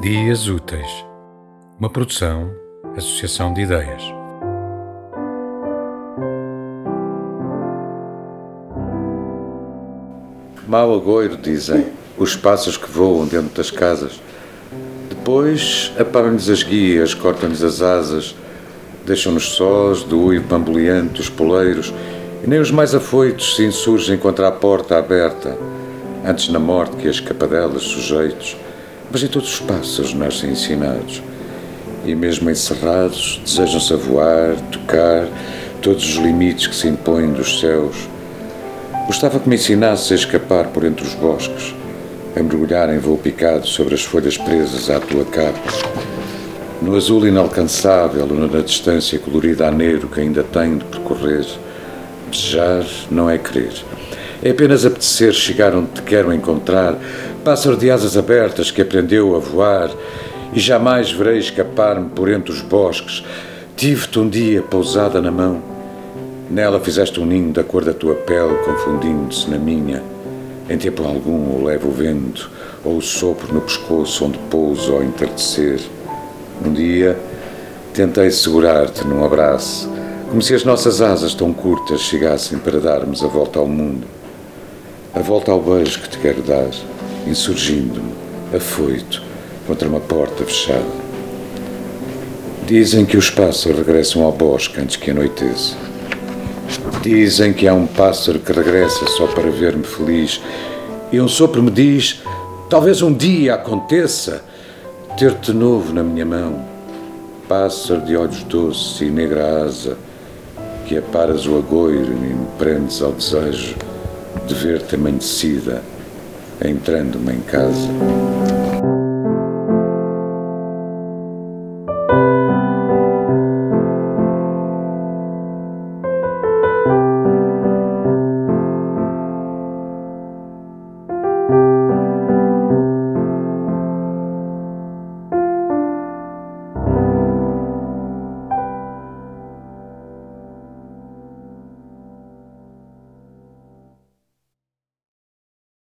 Dias Úteis, uma produção, associação de ideias. Mau agoiro, dizem, os pássaros que voam dentro das casas. Depois apagam-lhes as guias, cortam-lhes as asas, deixam-nos sós, do uivo bamboleante, os poleiros, e nem os mais afoitos se insurgem contra a porta aberta, antes na morte que as capadelas sujeitos. Mas em todos os pássaros nascem ensinados, e mesmo encerrados desejam-se a voar, tocar todos os limites que se impõem dos céus. Gostava que me ensinasse a escapar por entre os bosques, a mergulhar em voo picado sobre as folhas presas à tua capa. No azul inalcançável na distância colorida a negro que ainda tenho de percorrer, desejar não é querer. É apenas apetecer chegar onde te quero encontrar, pássaro de asas abertas que aprendeu a voar, e jamais verei escapar-me por entre os bosques. Tive-te um dia pousada na mão, Nela fizeste um ninho da cor da tua pele, confundindo-se na minha. Em tempo algum o leva o vento, ou o sopro no pescoço onde pouso ao entardecer. Um dia tentei segurar-te num abraço, como se as nossas asas tão curtas chegassem para darmos a volta ao mundo. A volta ao beijo que te quero dar, insurgindo-me, afoito, contra uma porta fechada. Dizem que os pássaros regressam ao bosque antes que anoiteça. Dizem que há um pássaro que regressa só para ver-me feliz. E um sopro me diz: talvez um dia aconteça ter-te novo na minha mão. Pássaro de olhos doces e negra asa, que aparas o agoiro e me prendes ao desejo de ver-te amanhecida, entrando-me em casa.